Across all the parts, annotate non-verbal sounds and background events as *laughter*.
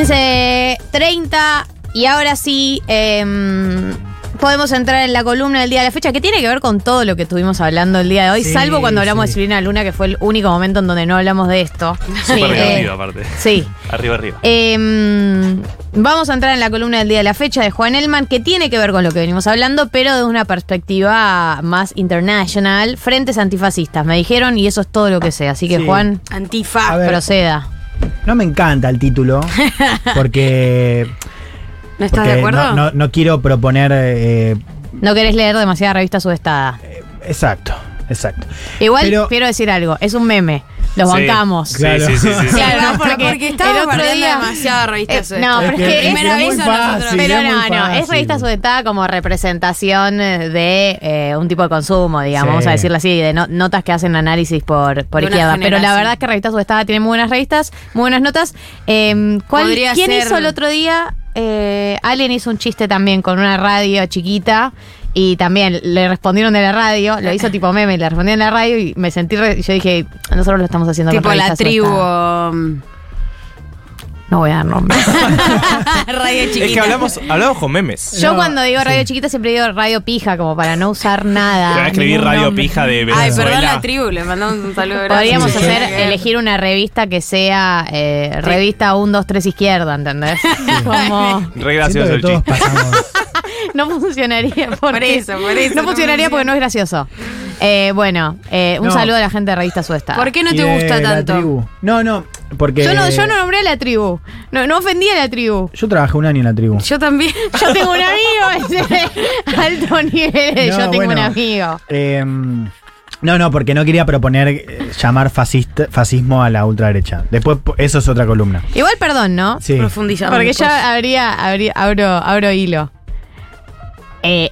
15.30 y ahora sí em, podemos entrar en la columna del día de la fecha que tiene que ver con todo lo que estuvimos hablando el día de hoy, Sí, salvo cuando hablamos de. Silvina Luna, que fue el único momento en donde no hablamos de esto. *laughs* Súper Eh, aparte. Sí. Arriba, arriba. Em, vamos a entrar en la columna del día de la fecha de Juan Elman, que tiene que ver con lo que venimos hablando, pero de una perspectiva más internacional, frentes antifascistas, me dijeron, y eso es todo lo que sé. Así que, Sí. Juan, Antifa. A ver. proceda. No me encanta el título, *laughs* porque, ¿No estás porque de acuerdo? no, no- no quiero proponer... eh, No querés leer demasiada revista subestada. exacto, exacto. Igual Pero- quiero decir algo, es un meme. Los Sí. bancamos. Sí, Claro. sí, sí, sí, sí. Claro, porque porque, estaba el otro día- demasiado revistas. Eh, no, pero es que- primera es vez muy a nosotros. fácil. Pero es muy no, no, es fácil. revista subestada como representación de eh, un tipo de consumo, digamos, Sí. vamos a decirlo así, de no- notas que hacen análisis por, por De una izquierda. Pero la generación. verdad es que revista subestada tiene muy buenas revistas, muy buenas notas. Eh, ¿cuál- Podría ¿Quién ser- hizo el otro día? Eh, Allen hizo un chiste también con una radio chiquita. Y también le respondieron de la radio, lo hizo tipo meme, le respondieron de la radio y me sentí, re- y yo dije, nosotros lo estamos haciendo Tipo la tribu. subestada". um, No voy a dar nombres. *laughs* Radio chiquita. Es que hablamos, hablamos con memes. Yo No, cuando digo radio sí. chiquita siempre digo radio pija, como para no usar nada. A escribir Radio nombre. Pija de Ay, Venezuela. perdón la tribu, le mandamos un saludo. Podríamos Sí. hacer, Sí. elegir una revista que sea eh, revista 1, 2, 3 izquierda, ¿entendés? *laughs* Como Re gracioso el chiste. *laughs* *laughs* no funcionaría porque, Por eso, por eso, No no funcionaría porque no es gracioso. Eh, bueno, eh, un No. saludo a la gente de revista Suesta. ¿Por qué no te gusta la tanto? tribu. No, no, porque... Yo no, yo no nombré a la tribu. No, no ofendí a la tribu. Yo trabajé un año en la tribu. Yo también. *laughs* Yo tengo un amigo, *laughs* ese alto nivel. de yo tengo bueno. un amigo. Eh, no, no, porque no quería proponer eh, llamar fascista, fascismo a la ultraderecha. Después, eso es otra columna. Igual, perdón, ¿no? Sí. Profundizamos. Porque ya habría, habría- abro, abro hilo. Eh,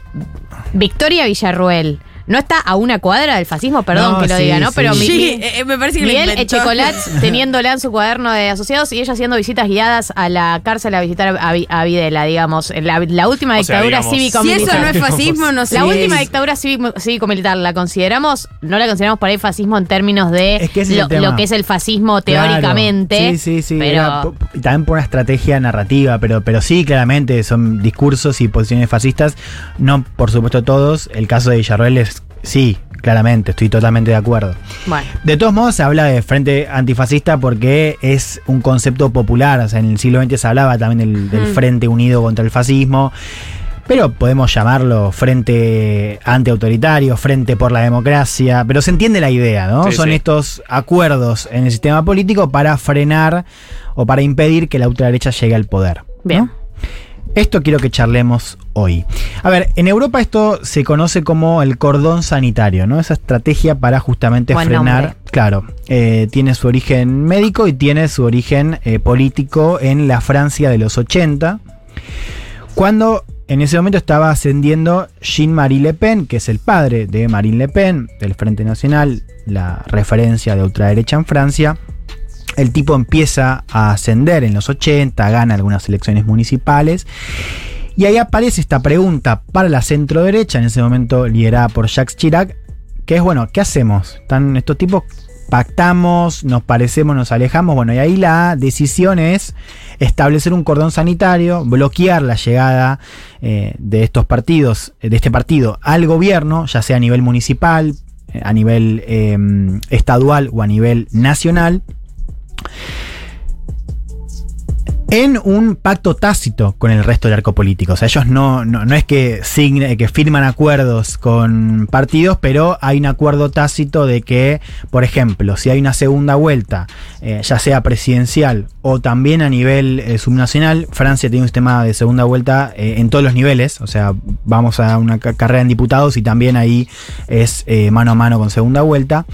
Victoria Villarruel. ¿No está a una cuadra del fascismo? Perdón No, que lo sí, diga, ¿no? sí. Pero mi- Sí, eh, me parece que lo Miguel inventó. Echecolats *laughs* teniéndola en su cuaderno de asociados y ella haciendo visitas guiadas a la cárcel a visitar a, a Videla, digamos. La, la última O sea, dictadura digamos, Si cívico-militar. eso no es fascismo, no sé. La última es. dictadura cívico- cívico-militar, ¿la consideramos? No la consideramos por ahí fascismo en términos de Es que lo, que es el fascismo Claro. teóricamente. Sí, sí, sí. Pero era también por una estrategia narrativa, pero, pero sí, claramente son discursos y posiciones fascistas. No, por supuesto, todos. El caso de Villarroel es sí, claramente, estoy totalmente de acuerdo. bueno. De todos modos, se habla de frente antifascista porque es un concepto popular. O sea, en el siglo XX se hablaba también del, del Mm. frente unido contra el fascismo. Pero podemos llamarlo frente antiautoritario, frente por la democracia. Pero se entiende la idea, ¿no? Sí, Son sí. estos acuerdos en el sistema político para frenar o para impedir que la ultraderecha llegue al poder. ¿no? Esto quiero que charlemos hoy. A ver, en Europa esto se conoce como el cordón sanitario, ¿no? Esa estrategia para justamente Buen frenar. nombre. Claro, eh, tiene su origen médico y tiene su origen eh, político en la Francia de los 80, cuando en ese momento estaba ascendiendo Jean-Marie Le Pen, que es el padre de Marine Le Pen, del Frente Nacional, la referencia de ultraderecha en Francia. El tipo empieza a ascender en los 80, gana algunas elecciones municipales. Y ahí aparece esta pregunta para la centro derecha, en ese momento liderada por Jacques Chirac, que es, bueno, ¿qué hacemos? Están estos tipos, pactamos, nos parecemos, nos alejamos. Bueno, y ahí la decisión es establecer un cordón sanitario, bloquear la llegada eh, de estos partidos, de este partido al gobierno, ya sea a nivel municipal, eh, a nivel eh, estadual o a nivel nacional en un pacto tácito con el resto del arco político. O sea, ellos no, no, no es que, signe- que firman acuerdos con partidos, pero hay un acuerdo tácito de que, por ejemplo, si hay una segunda vuelta, eh, ya sea presidencial o también a nivel eh, subnacional, Francia tiene un sistema de segunda vuelta eh, en todos los niveles. O sea, vamos a una ca- carrera en diputados y también ahí es eh, mano a mano con segunda vuelta.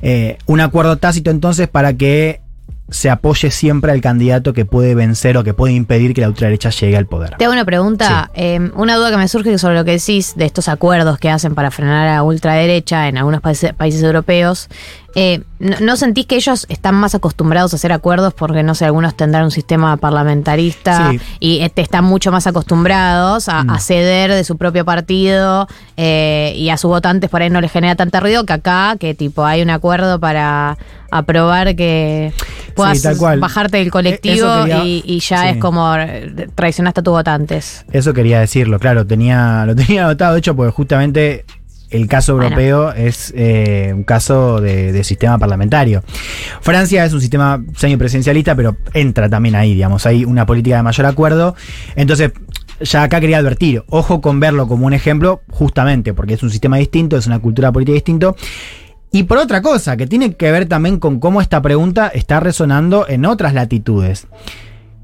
Eh, un acuerdo tácito entonces para que se apoye siempre al candidato que puede vencer o que puede impedir que la ultraderecha llegue al poder. Te hago una pregunta, eh, una duda que me surge sobre lo que decís de estos acuerdos que hacen para frenar a la ultraderecha en algunos países, países europeos. Eh, ¿no, no sentís que ellos están más acostumbrados a hacer acuerdos porque, no sé, algunos tendrán un sistema parlamentarista Sí. y este, están mucho más acostumbrados a, Mm. a ceder de su propio partido eh, y a sus votantes por ahí no les genera tanta ruido que acá, que tipo hay un acuerdo para aprobar que... puedas bajarte del Eh, colectivo quería- y, y ya sí. es como eh, traicionaste a tus votantes. Eso quería decirlo, claro, tenía, lo tenía anotado, de hecho, porque justamente el caso Bueno. europeo es eh, un caso de, de sistema parlamentario. Francia es un sistema semipresidencialista, pero entra también ahí, digamos, hay una política de mayor acuerdo. Entonces, ya acá quería advertir, ojo con verlo como un ejemplo, justamente, porque es un sistema distinto, es una cultura política distinto. Y por otra cosa, que tiene que ver también con cómo esta pregunta está resonando en otras latitudes,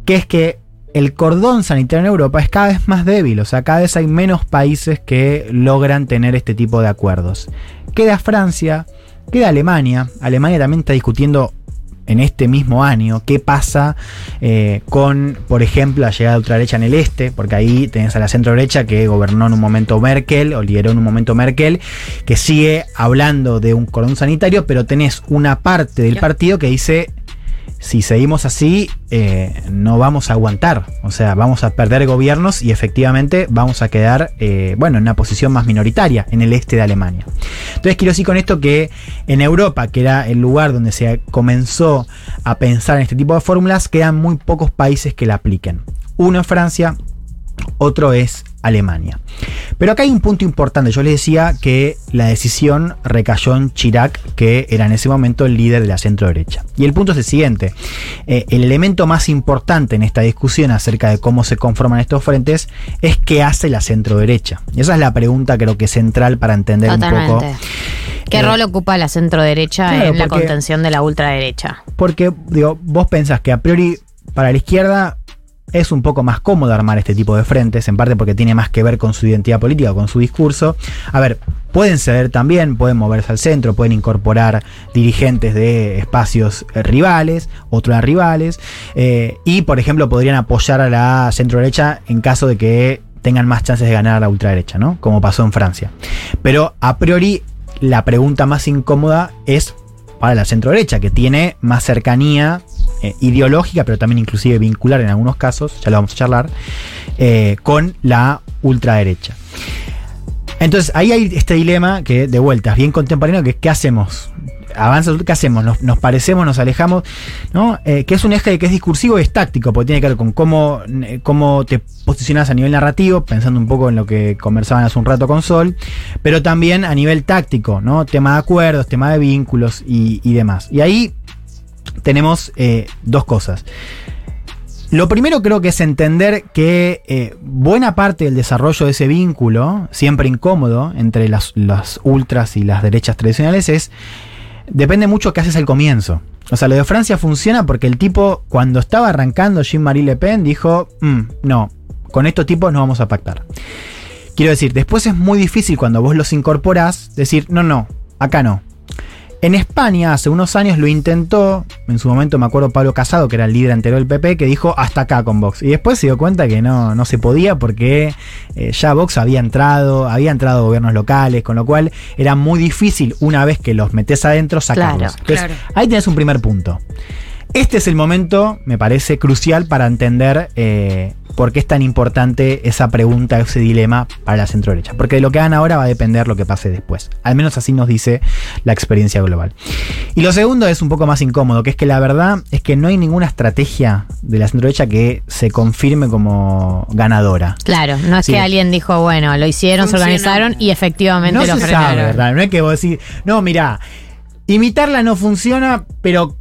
que es que el cordón sanitario en Europa es cada vez más débil, o sea, cada vez hay menos países que logran tener este tipo de acuerdos. Queda Francia, queda Alemania, Alemania también está discutiendo en este mismo año qué pasa eh, con, por ejemplo, la llegada de ultraderecha en el este, porque ahí tenés a la centro derecha que gobernó en un momento Merkel, o lideró en un momento Merkel, que sigue hablando de un cordón sanitario, pero tenés una parte del partido que dice si seguimos así, eh, no vamos a aguantar. O sea, vamos a perder gobiernos y efectivamente vamos a quedar, eh, bueno, en una posición más minoritaria en el este de Alemania. Entonces quiero decir con esto que en Europa, que era el lugar donde se comenzó a pensar en este tipo de fórmulas, quedan muy pocos países que la apliquen. Uno es Francia, otro es Alemania. Pero acá hay un punto importante. Yo les decía que la decisión recayó en Chirac, que era en ese momento el líder de la centro derecha. Y el punto es el siguiente. Eh, el elemento más importante en esta discusión acerca de cómo se conforman estos frentes es qué hace la centro derecha. Y esa es la pregunta creo que central para entender un poco. ¿Qué Eh, rol ocupa la centro derecha claro, en la contención de la ultraderecha? Porque, digo, vos pensás que a priori para la izquierda es un poco más cómodo armar este tipo de frentes, en parte porque tiene más que ver con su identidad política con su discurso. A ver, pueden ceder también, pueden moverse al centro, pueden incorporar dirigentes de espacios eh, rivales, otros rivales, eh, y por ejemplo podrían apoyar a la centro derecha en caso de que tengan más chances de ganar a la ultraderecha, ¿no? Como pasó en Francia. Pero a priori la pregunta más incómoda es para la centro derecha, que tiene más cercanía eh, ideológica, pero también inclusive vincular en algunos casos, ya lo vamos a charlar, eh, con la ultraderecha. Entonces ahí hay este dilema que de vuelta es bien contemporáneo, que es ¿qué hacemos? Avanza, ¿qué hacemos? ¿Nos, parecemos, nos alejamos? ¿no? Eh, que es un eje que es discursivo y es táctico, porque tiene que ver con cómo, cómo te posicionas a nivel narrativo, pensando un poco en lo que conversaban hace un rato con Sol, pero también a nivel táctico, ¿no? Tema de acuerdos, tema de vínculos y, y demás. Y ahí tenemos eh, dos cosas. Lo primero creo que es entender que eh, buena parte del desarrollo de ese vínculo, siempre incómodo, entre las, las ultras y las derechas tradicionales, es. Depende mucho qué haces al comienzo. O sea, lo de Francia funciona porque el tipo, cuando estaba arrancando Jean-Marie Le Pen, dijo: "Mm, No, con estos tipos no vamos a pactar. Quiero decir, después es muy difícil cuando vos los incorporás decir: No, no, acá no. En España hace unos años lo intentó, en su momento me acuerdo Pablo Casado, que era el líder anterior del PP, que dijo hasta acá con Vox. Y después se dio cuenta que no, no se podía porque eh, ya Vox había entrado, había entrado gobiernos locales, con lo cual era muy difícil una vez que los metes adentro sacarlos. Claro, Entonces, claro. ahí tenés un primer punto. Este es el momento, me parece, crucial para entender eh, por qué es tan importante esa pregunta, ese dilema para la centro derecha. Porque de lo que hagan ahora va a depender lo que pase después. Al menos así nos dice la experiencia global. Y lo segundo es un poco más incómodo, que es que la verdad es que no hay ninguna estrategia de la centro derecha que se confirme como ganadora. Claro, no es Sí. que alguien dijo, bueno, lo hicieron, se organizaron y efectivamente No lo se frenaron. sabe, ¿verdad? No es que vos decís, no, mira, imitarla no funciona, pero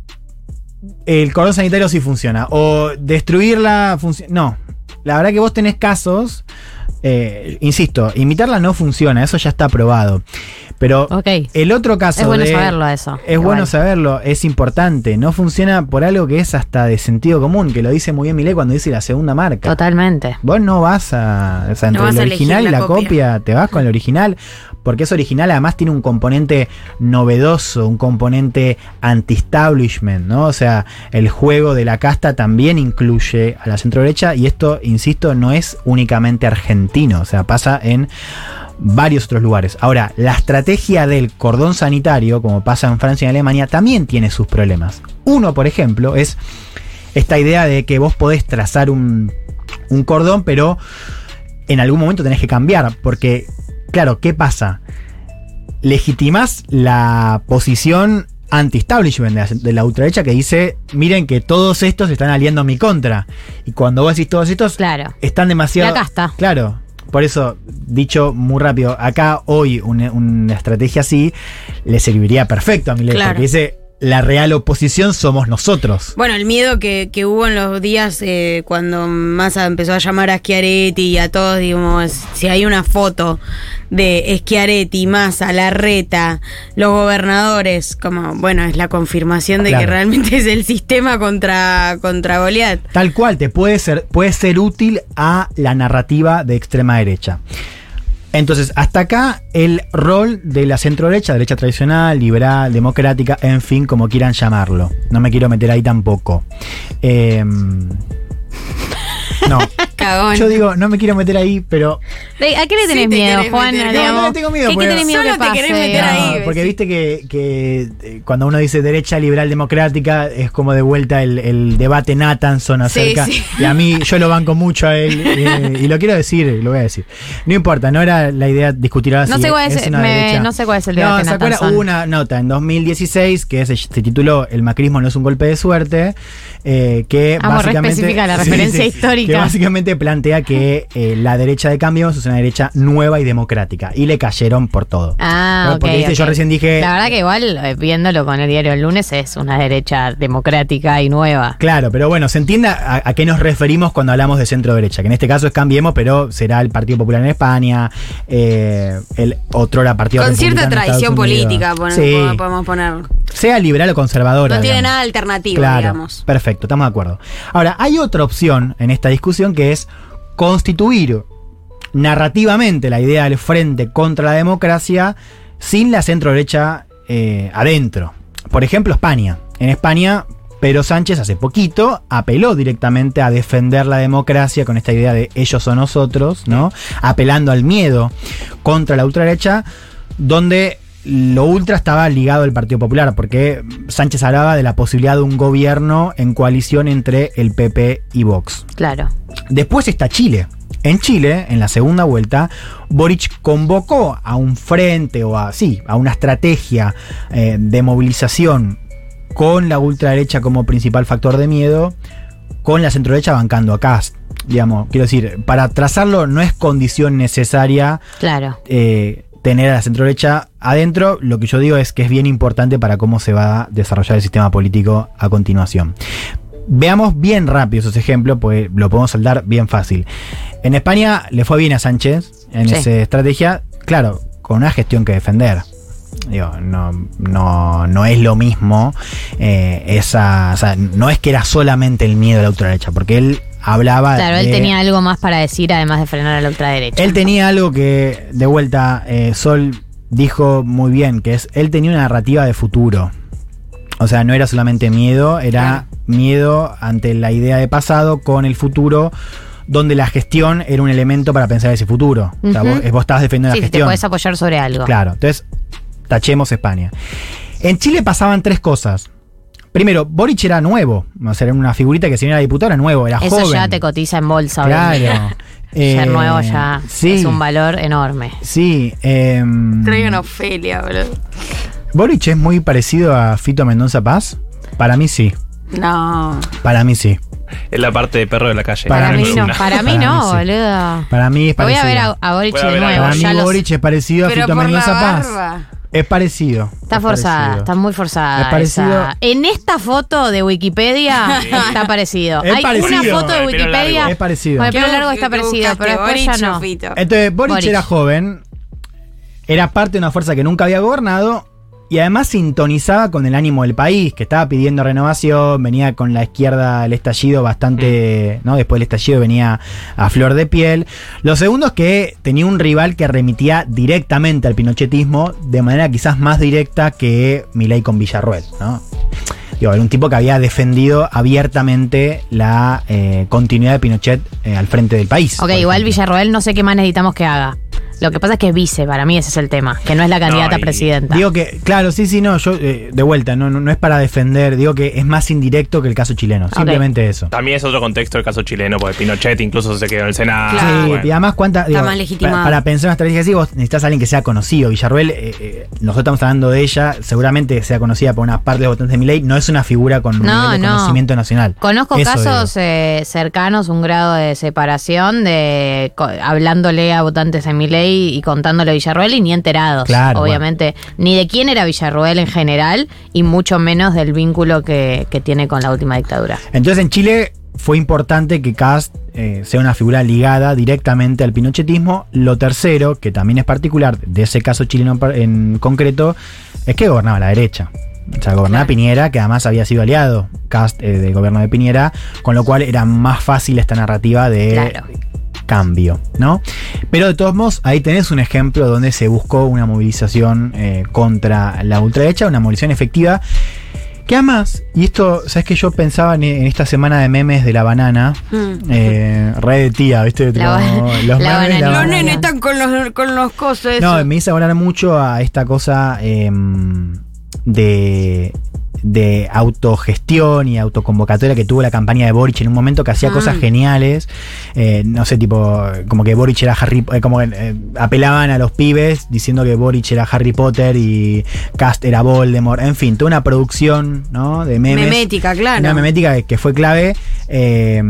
el cordón sanitario sí funciona. O destruirla funciona. No. La verdad que vos tenés casos. eh, insisto, imitarla no funciona, eso ya está probado. Pero Ok. el otro caso. Es bueno de- saberlo eso. Es Igual. bueno saberlo, es importante. No funciona por algo que es hasta de sentido común, que lo dice muy bien Milei cuando dice la segunda marca. Totalmente. Vos no vas a. O sea, entre No el original y la la copia. copia. te vas con el original. Porque es original, además tiene un componente novedoso, un componente anti-establishment, ¿no? O sea, el juego de la casta también incluye a la centro derecha. Y esto, insisto, no es únicamente argentino. O sea, pasa en varios otros lugares. Ahora, la estrategia del cordón sanitario, como pasa en Francia y en Alemania, también tiene sus problemas. Uno, por ejemplo, es esta idea de que vos podés trazar un, un cordón, pero en algún momento tenés que cambiar. Porque, claro, ¿qué pasa? Legitimás la posición anti-establishment de la, de la ultraderecha que dice, miren que todos estos están aliando en mi contra. Y cuando vos decís todos estos, Claro. están demasiado... Y acá está. Claro. Por eso, dicho muy rápido, acá hoy una, una estrategia así le serviría perfecto a Milei, Claro. porque dice, la real oposición somos nosotros. Bueno, el miedo que, que hubo en los días eh, cuando Massa empezó a llamar a Schiaretti y a todos, digamos, si hay una foto de Schiaretti, Massa, Larreta, los gobernadores, como, bueno, es la confirmación de que realmente es el sistema contra, contra Goliat. Tal cual, te puede ser, puede ser útil a la narrativa de extrema derecha. Entonces, hasta acá el rol de la centro derecha, tradicional, liberal, democrática, en fin, como quieran llamarlo. No me quiero meter ahí tampoco. Em, no, *laughs* Cagón. yo digo, no me quiero meter ahí, pero ¿De- ¿A qué le Sí tenés te miedo, Juan? No, no le tengo miedo, ¿Qué, qué porque- miedo Solo que te querés meter ahí. No, porque viste que, que, eh, cuando uno dice derecha liberal democrática es como de vuelta el, el debate Nathanson acerca. sí. Y a mí *laughs* yo lo banco mucho a él eh, y lo quiero decir, lo voy a decir. No importa, no era la idea discutir ahora No si sé cuál es- una me- derecha. no sé cuál es el No, debate ¿se acuerdan? Nathanson? Hubo una nota en 2016 que se, se tituló El macrismo no es un golpe de suerte, eh, que Amo, re básicamente... específica la *laughs* referencia histórica. Que básicamente plantea que eh, la derecha de Cambios es una derecha nueva y democrática. Y le cayeron por todo. Ah, ¿No? ok. Porque viste, yo recién dije. La verdad que igual, eh, viéndolo con el diario el lunes, es una derecha democrática y nueva. Claro, pero bueno, se entiende a, a qué nos referimos cuando hablamos de centro derecha, que en este caso es Cambiemos, pero será el Partido Popular en España, eh, el otro era Partido Con cierta tradición política, Sí, podemos poner. sea liberal o conservadora. No tiene digamos. nada alternativo, Claro, digamos. perfecto, estamos de acuerdo. Ahora, hay otra opción en esta discusión que es constituir narrativamente la idea del frente contra la democracia sin la centro derecha eh, adentro. Por ejemplo, España. En España, Pedro Sánchez hace poquito apeló directamente a defender la democracia con esta idea de ellos o nosotros, ¿no? Apelando al miedo contra la ultraderecha, donde lo ultra estaba ligado al Partido Popular, porque Sánchez hablaba de la posibilidad de un gobierno en coalición entre el PP y Vox. Claro. Después está Chile. En Chile, en la segunda vuelta, Boric convocó a un frente o a, sí, a una estrategia eh, de movilización con la ultraderecha como principal factor de miedo, con la centroderecha bancando a Cast. Digamos, quiero decir, para trazarlo no es condición necesaria Claro. eh, tener a la centroderecha adentro, lo que yo digo es que es bien importante para cómo se va a desarrollar el sistema político a continuación. Veamos bien rápido esos ejemplos, pues lo podemos saldar bien fácil. En España le fue bien a Sánchez en Sí. esa estrategia, claro, con una gestión que defender. Digo, no, no, no es lo mismo eh, esa. O sea, no es que era solamente el miedo a la ultraderecha, porque él hablaba. Claro, él tenía algo más para decir además de frenar a la ultraderecha. él tenía algo que, de vuelta, eh, Sol dijo muy bien, que es, él tenía una narrativa de futuro. O sea, no era solamente miedo, era miedo ante la idea de pasado con el futuro, donde la gestión era un elemento para pensar ese futuro. O sea, vos, vos estabas defendiendo sí, la si te gestión. puedes apoyar sobre algo. Claro, entonces tachemos España. En Chile pasaban tres cosas. Primero, Boric era nuevo, o sea, era una figurita que si no era diputado era nuevo, era Eso joven. ya te cotiza en bolsa. Claro. *laughs* Ser Eh, nuevo ya sí. es un valor enorme. Sí. em, Traigan a Ofelia, boludo. Boric es muy parecido a Fito Mendoza Paz. Para mí sí. No. Para mí sí. Es la parte de perro de la calle. Para Para, mí no, para mí Para no, mí sí. boludo. Para mí es Voy parecido. a ver a, a Boric Voy de nuevo. Para mí ya lo Boric es parecido a Pero Fito por la Mendoza Paz. Es parecido. Está es forzada, parecido. está muy forzada. Es parecido. esa. En esta foto de Wikipedia *laughs* está parecido. Es Hay parecido. una foto de Wikipedia. Es parecido. Con el pelo ¿Qué- largo está parecido, pero después Boric ya no. Entonces, Boric, Boric. era joven, era parte de una fuerza que nunca había gobernado y además sintonizaba con el ánimo del país, que estaba pidiendo renovación, venía con la izquierda el estallido bastante, ¿no? Después del estallido venía a flor de piel. Lo segundo es que tenía un rival que remitía directamente al pinochetismo, de manera quizás más directa que Milei con Villarruel, ¿no? Digo, era un tipo que había defendido abiertamente la eh, continuidad de Pinochet eh, al frente del país. Ok, igual ejemplo. Villarroel no sé qué más necesitamos que haga. Lo que pasa es que es vice, para mí ese es el tema, que no es la candidata a presidenta. Digo que, claro, sí, sí, no, yo eh, de vuelta, no, no, no es para defender, digo que es más indirecto que el caso chileno, simplemente eso. También es otro contexto el caso chileno, porque Pinochet incluso se quedó en el Senado. Claro. Sí, bueno. y además cuánta, digo, más legitimado. Para, para pensar una estrategia así, vos necesitas a alguien que sea conocido. Villarruel, eh, eh, nosotros estamos hablando de ella, seguramente sea conocida por una parte de los votantes de mi ley, no es una figura con un No, nivel de no. conocimiento nacional. Conozco Eso casos eh, cercanos, un grado de separación, de co- hablándole a votantes de mi ley y contándole a Villarruel y ni enterados, Claro, obviamente, ni de quién era Villarruel en general y mucho menos del vínculo que, que tiene con la última dictadura. Entonces en Chile fue importante que Cast eh, sea una figura ligada directamente al pinochetismo. Lo tercero, que también es particular de ese caso chileno en concreto, es que gobernaba la derecha. O sea, gobernaba Claro. Piñera, que además había sido aliado Cast eh, del gobierno de Piñera, con lo cual era más fácil esta narrativa de Claro. Cambio, ¿no? Pero de todos modos, ahí tenés un ejemplo donde se buscó una movilización eh, contra la ultraderecha, una movilización efectiva. Que además, y esto, ¿sabes que yo pensaba en, en esta semana de memes de la banana? Mm. Eh, re de tía, ¿viste? La Como los la memes. Los banana. nenes están con los, con los cosos. No, me hizo hablar mucho a esta cosa em, de, de autogestión y autoconvocatoria que tuvo la campaña de Boric en un momento que hacía Ah. cosas geniales. Eh, no sé, tipo, como que Boric era Harry eh, como que eh, apelaban a los pibes diciendo que Boric era Harry Potter y Cast era Voldemort. En fin, toda una producción, ¿no? De memes. Memética, claro. Una memética que, fue clave. Eh,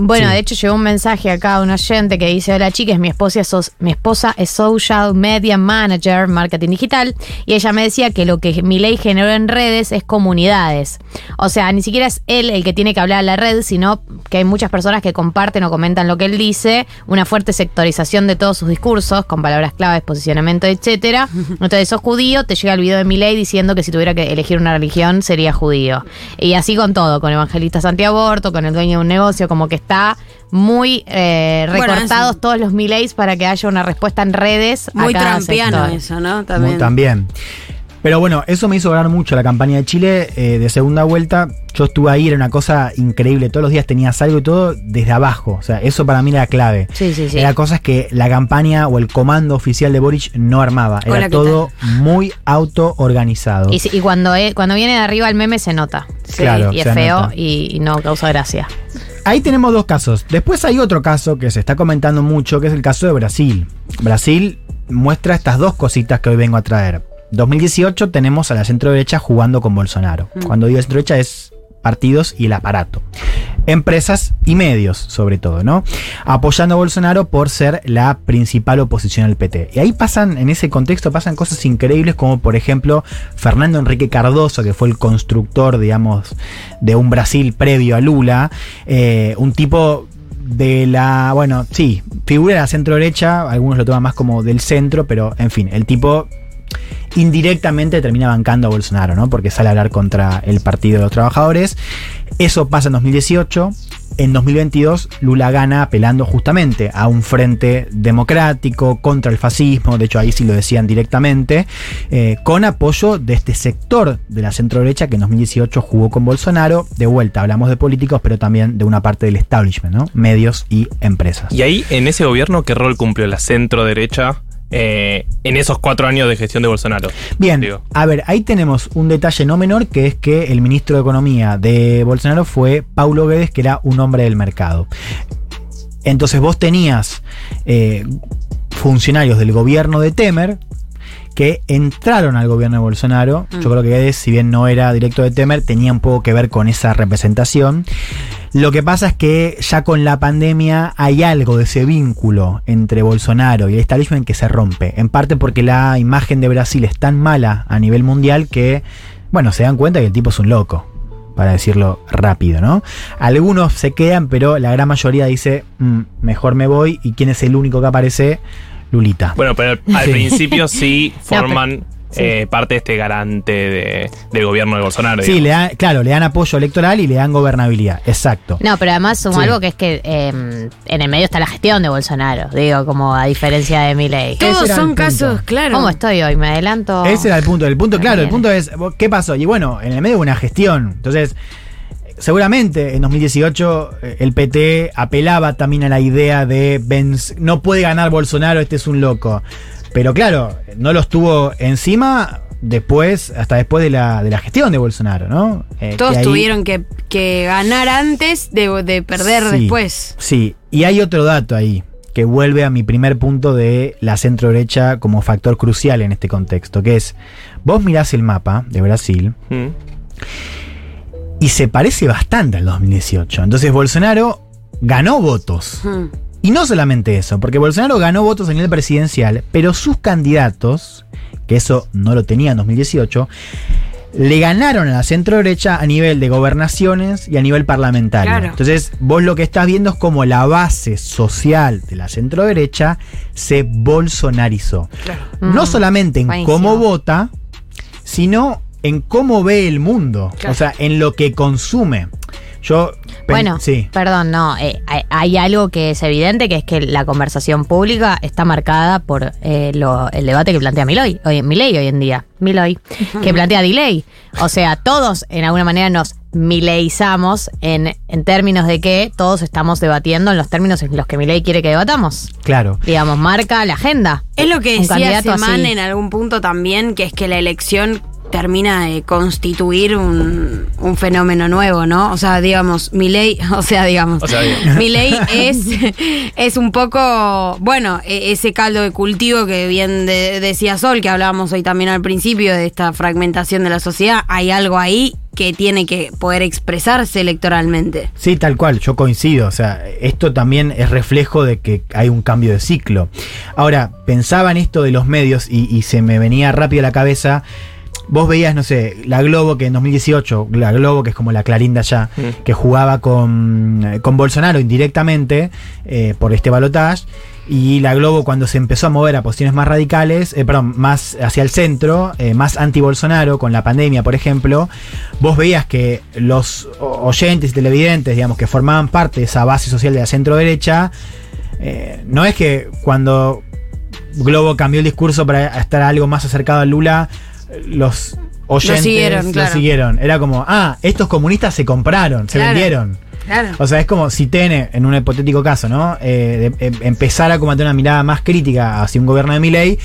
bueno, Sí. de hecho llegó un mensaje acá a un oyente que dice, hola chicas, mi esposa, es mi esposa es Social Media Manager, Marketing Digital, y ella me decía que lo que mi ley generó en redes es comunidades. O sea, ni siquiera es él el que tiene que hablar a la red, sino que hay muchas personas que comparten o comentan lo que él dice, una fuerte sectorización de todos sus discursos, con palabras claves, posicionamiento, etcétera. *laughs* Entonces, sos judío, te llega el video de mi ley diciendo que si tuviera que elegir una religión sería judío. Y así con todo, con evangelistas antiaborto, con el dueño de un negocio, como que está muy eh, recortados todos los mileys para que haya una respuesta en redes. a Muy cada trampiano sector. eso, ¿no? Muy- También. Pero bueno, eso me hizo hablar mucho la campaña de Chile eh, de segunda vuelta. Yo estuve ahí, era una cosa increíble. Todos los días tenías algo y todo desde abajo. O sea, eso para mí era clave. Sí, sí, sí. Era cosas que la campaña o el comando oficial de Boric no armaba. Era Hola, ¿qué todo muy auto organizado. Y, y cuando, eh, cuando viene de arriba el meme se nota. Sí, Claro, y es feo y no causa gracia. Ahí tenemos dos casos. Después hay otro caso que se está comentando mucho, que es el caso de Brasil. Brasil muestra estas dos cositas que hoy vengo a traer. 2018 tenemos a la centro derecha jugando con Bolsonaro. Cuando digo centro derecha es partidos y el aparato. Empresas y medios, sobre todo, ¿no? Apoyando a Bolsonaro por ser la principal oposición al PT. Y ahí pasan, en ese contexto, pasan cosas increíbles como, por ejemplo, Fernando Enrique Cardoso, que fue el constructor, digamos, de un Brasil previo a Lula. eh, un tipo de la, bueno, sí, figura de la centro derecha, algunos lo toman más como del centro, pero en fin, el tipo indirectamente termina bancando a Bolsonaro, ¿no? Porque sale a hablar contra el Partido de los Trabajadores. Eso pasa en 2018. En 2022 Lula gana apelando justamente a un frente democrático contra el fascismo, de hecho ahí sí lo decían directamente, eh, con apoyo de este sector de la centro derecha que en 2018 jugó con Bolsonaro. De vuelta, hablamos de políticos, pero también de una parte del establishment, ¿no? Medios y empresas. Y ahí, en ese gobierno, ¿qué rol cumplió la centro derecha eh, en esos cuatro años de gestión de Bolsonaro? Bien, Digo. a ver, ahí tenemos un detalle no menor que es que el ministro de Economía de Bolsonaro fue Paulo Guedes, que era un hombre del mercado. Entonces vos tenías eh, funcionarios del gobierno de Temer que entraron al gobierno de Bolsonaro. Yo creo que Guedes, si bien no era directo de Temer, tenía un poco que ver con esa representación. Lo que pasa es que ya con la pandemia hay algo de ese vínculo entre Bolsonaro y el establishment que se rompe. En parte porque la imagen de Brasil es tan mala a nivel mundial que, bueno, se dan cuenta que el tipo es un loco. Para decirlo rápido, ¿no? Algunos se quedan, pero la gran mayoría dice, "Mm, mejor me voy. ¿Y quién es el único que aparece? Lulita. Bueno, pero al Sí. principio *laughs* sí pero- forman sí. eh, parte de este garante de- del gobierno de Bolsonaro. Sí, digamos. le dan, claro, le dan apoyo electoral y le dan gobernabilidad. Exacto. No, pero además sumo Sí. algo que es que eh, en el medio está la gestión de Bolsonaro, digo, como a diferencia de Milei. Ese Todos era el son punto. casos, claro. ¿Cómo estoy hoy? ¿Me adelanto? Ese era el punto. El punto, claro, el punto es, ¿qué pasó? Y bueno, en el medio hubo una gestión. Entonces, seguramente en 2018 eh, el PT apelaba también a la idea de venc- no puede ganar Bolsonaro, este es un loco. Pero claro, no lo estuvo encima después, hasta después de la, de la gestión de Bolsonaro, ¿no? Eh, Todos que ahí- tuvieron que, que ganar antes de, de perder Sí, después. Sí, y hay otro dato ahí que vuelve a mi primer punto de la centro derecha como factor crucial en este contexto, que es, vos mirás el mapa de Brasil Mm. Y se parece bastante al 2018. Entonces Bolsonaro ganó votos. Hmm. Y no solamente eso, porque Bolsonaro ganó votos a nivel presidencial, pero sus candidatos, que eso no lo tenía en 2018, le ganaron a la centro derecha a nivel de gobernaciones y a nivel parlamentario. Claro. Entonces, vos lo que estás viendo es como la base social de la centro derecha se bolsonarizó. No Mm, solamente en buenísimo. cómo vota, sino en cómo ve el mundo. Claro. O sea, en lo que consume. Yo. Bueno, sí. perdón, no, eh, hay, hay algo que es evidente, que es que la conversación pública está marcada por eh, lo- el debate que plantea Milei hoy, Milei hoy en día, Milei, *laughs* que plantea Delay. O sea, todos en alguna manera nos mileizamos en, en términos de que todos estamos debatiendo en los términos en los que Milei quiere que debatamos. Claro. Digamos, marca la agenda. Es lo que Un decía así. en algún punto también, que es que la elección termina de constituir un, un fenómeno nuevo, ¿no? O sea, digamos, mi ley, *laughs* o sea, digamos, O sea, digamos. *laughs* mi ley es, *laughs* es un poco, bueno, e- ese caldo de cultivo que bien de- decía Sol, que hablábamos hoy también al principio de esta fragmentación de la sociedad, hay algo ahí que tiene que poder expresarse electoralmente. Sí, tal cual, yo coincido. O sea, esto también es reflejo de que hay un cambio de ciclo. Ahora, pensaba en esto de los medios y, y se me venía rápido a la cabeza. Vos veías, no sé, la Globo que en 2018, la Globo que es como la Clarín de allá, Mm. que jugaba con, eh, con Bolsonaro indirectamente eh, por este balotaje. Y la Globo cuando se empezó a mover a posiciones más radicales, eh, perdón, más hacia el centro, eh, más anti-Bolsonaro, con la pandemia, por ejemplo, vos veías que los oyentes y televidentes, digamos, que formaban parte de esa base social de la centro derecha, eh, no es que cuando Globo cambió el discurso para estar algo más acercado a Lula, los oyentes siguieron, lo claro. siguieron. Era como, ah, estos comunistas se compraron, se Claro. vendieron. Claro. O sea, es como si TN, en un hipotético caso, ¿no? Eh, de- em- empezara como a tener una mirada más crítica hacia un gobierno de Milei,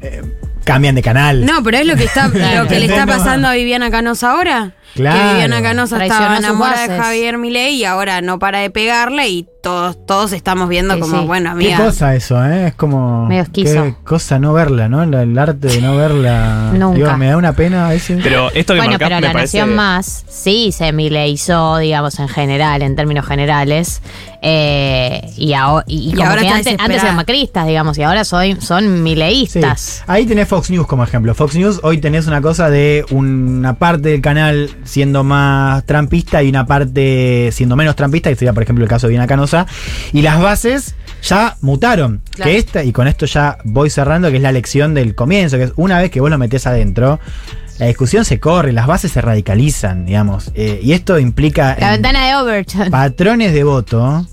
eh, cambian de canal. No, pero es lo que está, *laughs* lo que le está pasando a Viviana Canosa ahora. Claro. Que Viviana Canosa Traicionó estaba enamorada de. Javier Milei y ahora no para de pegarle y todos, todos estamos viendo Sí, como, sí. bueno, Qué amiga. cosa eso, ¿eh? Es como. Medio esquizo. Qué cosa no verla, ¿no? El arte de no verla. *laughs* Nunca. Digo, me da una pena a veces. Pero esto que Bueno, marcás pero me la parece... Nación Más sí se mileizó, digamos, en general, en términos generales. eh, y, aho- y, y ahora que antes, eran macristas, digamos, y ahora soy, son Sí. mileístas. Ahí tenés Fox News como ejemplo. Fox News hoy tenés una cosa de una parte del canal siendo más trampista y una parte siendo menos trampista, que sería por ejemplo el caso de Viviana Canosa. Y las bases ya mutaron. Claro. Que esta, y con esto ya voy cerrando, que es la lección del comienzo, que es una vez que vos lo metés adentro, la discusión se corre, las bases se radicalizan, digamos. Eh, y esto implica... La en- ventana de Overton. *laughs* patrones de voto,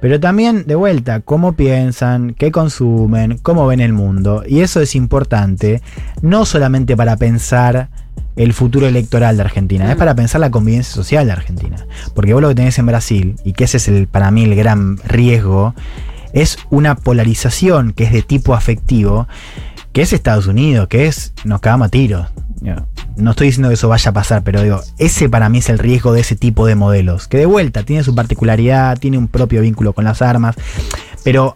pero también de vuelta, cómo piensan, qué consumen, cómo ven el mundo. Y eso es importante, no solamente para pensar el futuro electoral de Argentina, es para pensar la convivencia social de Argentina. Porque vos lo que tenés en Brasil, y que ese es el, para mí el gran riesgo, es una polarización que es de tipo afectivo, que es Estados Unidos, que es nos cagamos a tiros. No estoy diciendo que eso vaya a pasar, pero digo, ese para mí es el riesgo de ese tipo de modelos. Que de vuelta tiene su particularidad, tiene un propio vínculo con las armas, pero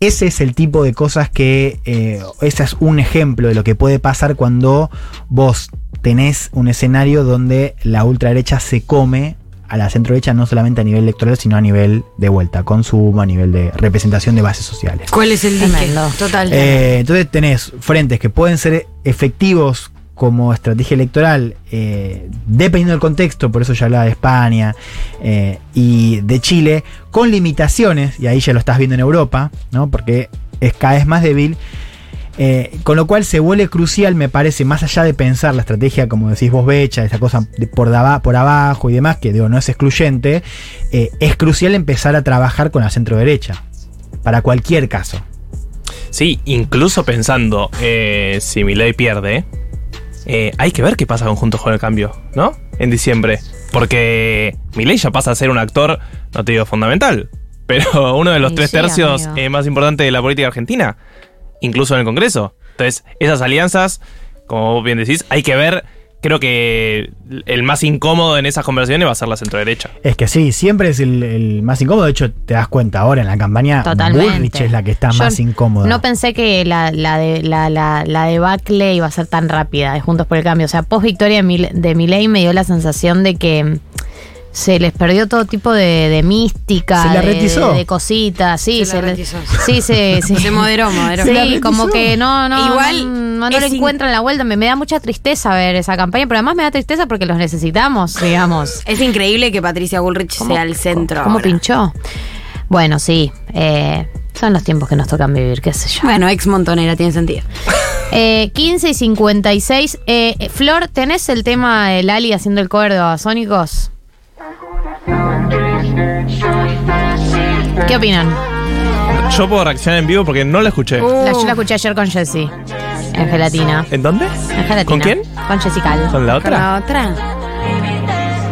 ese es el tipo de cosas que, eh, ese es un ejemplo de lo que puede pasar cuando vos tenés un escenario donde la ultraderecha se come a la centroderecha no solamente a nivel electoral, sino a nivel de vuelta, consumo, a nivel de representación de bases sociales. ¿Cuál es el dique? Tremendo. Total. Eh, entonces tenés frentes que pueden ser efectivos como estrategia electoral, eh, dependiendo del contexto, por eso ya hablaba de España eh, y de Chile, con limitaciones, y ahí ya lo estás viendo en Europa, ¿no? porque es cada vez más débil. eh, con lo cual se vuelve crucial, me parece, más allá de pensar la estrategia, como decís vos, Becha, esa cosa por, daba- por abajo y demás, que digo, no es excluyente, es crucial empezar a trabajar con la centro derecha, para cualquier caso. Sí, incluso pensando si Milei pierde, eh, hay que ver qué pasa con Juntos con el Cambio, ¿no? En diciembre. Porque Milei ya pasa a ser un actor, no te digo fundamental, pero *laughs* uno de los tres sí, tercios eh, más importantes de la política argentina, incluso en el Congreso. Entonces, esas alianzas, como vos bien decís, hay que ver. Creo que el más incómodo en esas conversaciones va a ser la centro-derecha. Es que sí, siempre es el, el más incómodo. De hecho, te das cuenta ahora en la campaña, Totalmente. Bullrich es la que está Yo más incómoda. No pensé que la, la, de, la, la, la debacle iba a ser tan rápida de Juntos por el Cambio. O sea, post victoria de, Mil- de Milei me dio la sensación de que se les perdió todo tipo de, de mística, Se la de, retizó. de- de cositas. Sí, Se la les- retizó. sí, se, *laughs* sí. Se moderó, moderó. Se Sí, como que no, no, Igual no, no le encuentran la vuelta. Me, me da mucha tristeza ver esa campaña, pero además me da tristeza porque los necesitamos, digamos. Es increíble que Patricia Bullrich sea el centro. ¿Cómo ahora. pinchó? Bueno, sí. eh, son los tiempos que nos tocan vivir, qué sé yo. Bueno, ex montonera, tiene sentido. *laughs* Eh, 15 y 56. Eh, eh, Flor, ¿tenés el tema de Lali haciendo el cover de Babasónicos? ¿Qué opinan? Yo puedo reaccionar en vivo porque no la escuché. Uh. La- yo la escuché ayer con Jessie. En gelatina. ¿En dónde? En gelatina. ¿Con quién? Con Jessica. ¿Con la ¿Con otra? la otra?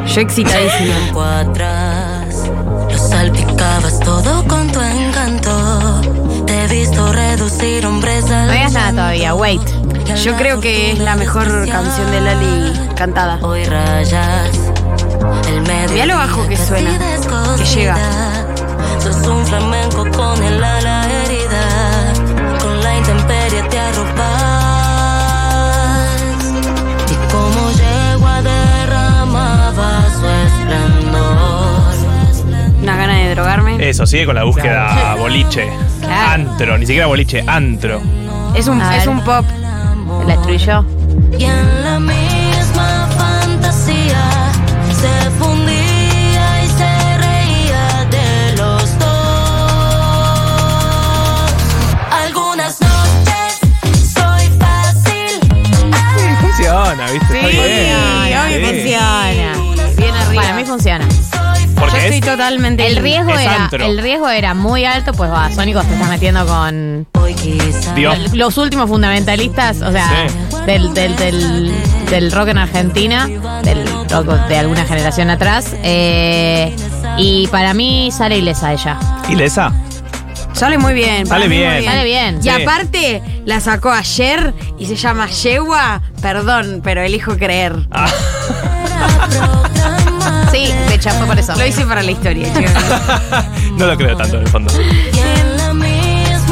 Yo excitadísima. tiempo atrás Lo salpicabas todo con tu encanto Te he visto reducir hombres al No digas nada todavía, wait. Yo creo que es la mejor canción de Lali cantada. Hoy rayas el medio Mirá lo bajo que suena, que llega. Sos un flamenco con el ala herida Con la intemperie te arropas Y como yegua derramaba su esplendor Una gana de drogarme. Eso, sigue con la búsqueda *laughs* boliche. Claro. Antro, ni siquiera boliche, antro. Es un, es un pop. ¿La destruyó? Y en la misma fantasía funciona. Yo Porque estoy es, totalmente. El riesgo, Es era, antro. el riesgo era muy alto, pues Babasónicos te está metiendo con Dios. los últimos fundamentalistas, o sea, Sí. del, del, del, del rock en Argentina, del rock de alguna generación atrás. eh, y para mí sale ilesa ella. ¿Ilesa? Sale muy bien. Sale muy bien. Sale bien. Y Sí. aparte, la sacó ayer y se llama Yegua. Perdón, pero elijo creer. Ah, *laughs* Sí, de hecho fue por eso. Lo hice para la historia, chicos. *laughs* no lo creo tanto en el fondo.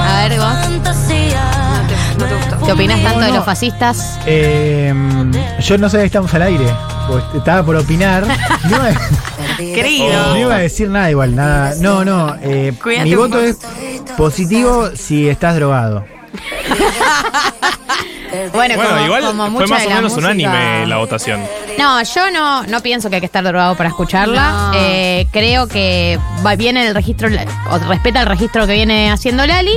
A ver, vos. No te gustó. ¿Qué opinas tanto de los fascistas? Eh, yo no sé estamos al aire. porque estaba por opinar. *laughs* No iba, Querido. no iba a decir nada igual, nada. No, no. eh, Cuídate mi un voto poco. es positivo si estás drogado. *laughs* Bueno, Bueno, como, igual como fue más o menos música- unánime la votación. No, yo no, no pienso que hay que estar drogado para escucharla. No. Eh, creo que va, viene el registro, o respeta el registro que viene haciendo Lali,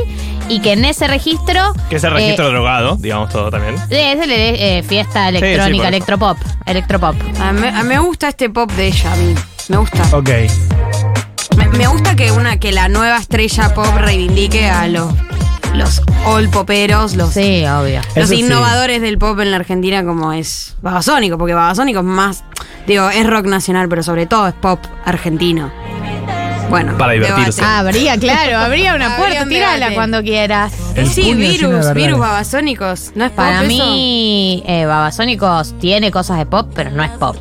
y que en ese registro. Que es el eh, registro drogado, digamos todo también. es el eh, fiesta sí, electrónica, electropop. Electropop. A mí, a mí me gusta este pop de ella, a mí. Me gusta. Ok. Me, me gusta que una que la nueva estrella pop reivindique a los, los all poperos, los, Sí, obvio. los Eso sí. innovadores del pop en la Argentina como es Babasónico, porque Babasónico es más, digo, es rock nacional, pero sobre todo es pop argentino. Bueno, Para divertirse. Ah, habría, claro, habría una Habría puerta. un Tírala cuando quieras. El sí, virus, virus babasónicos. ¿No es pop Para eso? mí, eh, Babasónicos tiene cosas de pop, pero no es pop.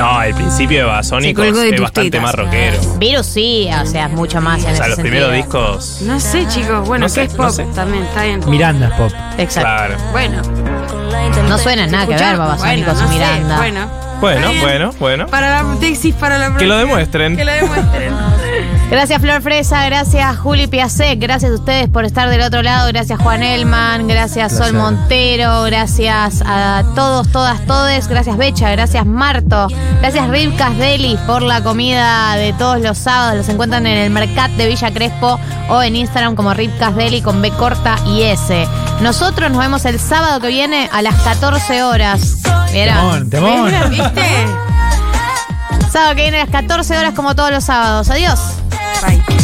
No, el principio de Se Babasónicos colgó de es tus bastante tetas. más rockero. Virus sí, o sea, es mucho más en O sea, ese los sentido. primeros discos. No sé, chicos. Bueno, No ¿qué sé, es no pop? sé. También, está bien. Miranda es pop. Exacto. Claro. Bueno, No suenan nada que ver Babasónicos bueno, no y sé, Miranda. bueno. Bueno, Está bien. bueno, bueno. Para la tesis, para la Que lo demuestren. Que lo demuestren. *laughs* Gracias Flor Fresa, gracias Juli Piasek, gracias a ustedes por estar del otro lado, gracias Juan Elman, gracias Sol. Montero, gracias a todos, todas, todes, gracias Becha, gracias Marto, gracias Rivkas Deli por la comida de todos los sábados, los encuentran en el Mercat de Villa Crespo o en Instagram como Rivkas Deli con B corta y S. Nosotros nos vemos el sábado que viene a las 14 horas. Temón. ¿Viste? *laughs* Sábado que viene a las 14 horas como todos los sábados. Adiós. Bye.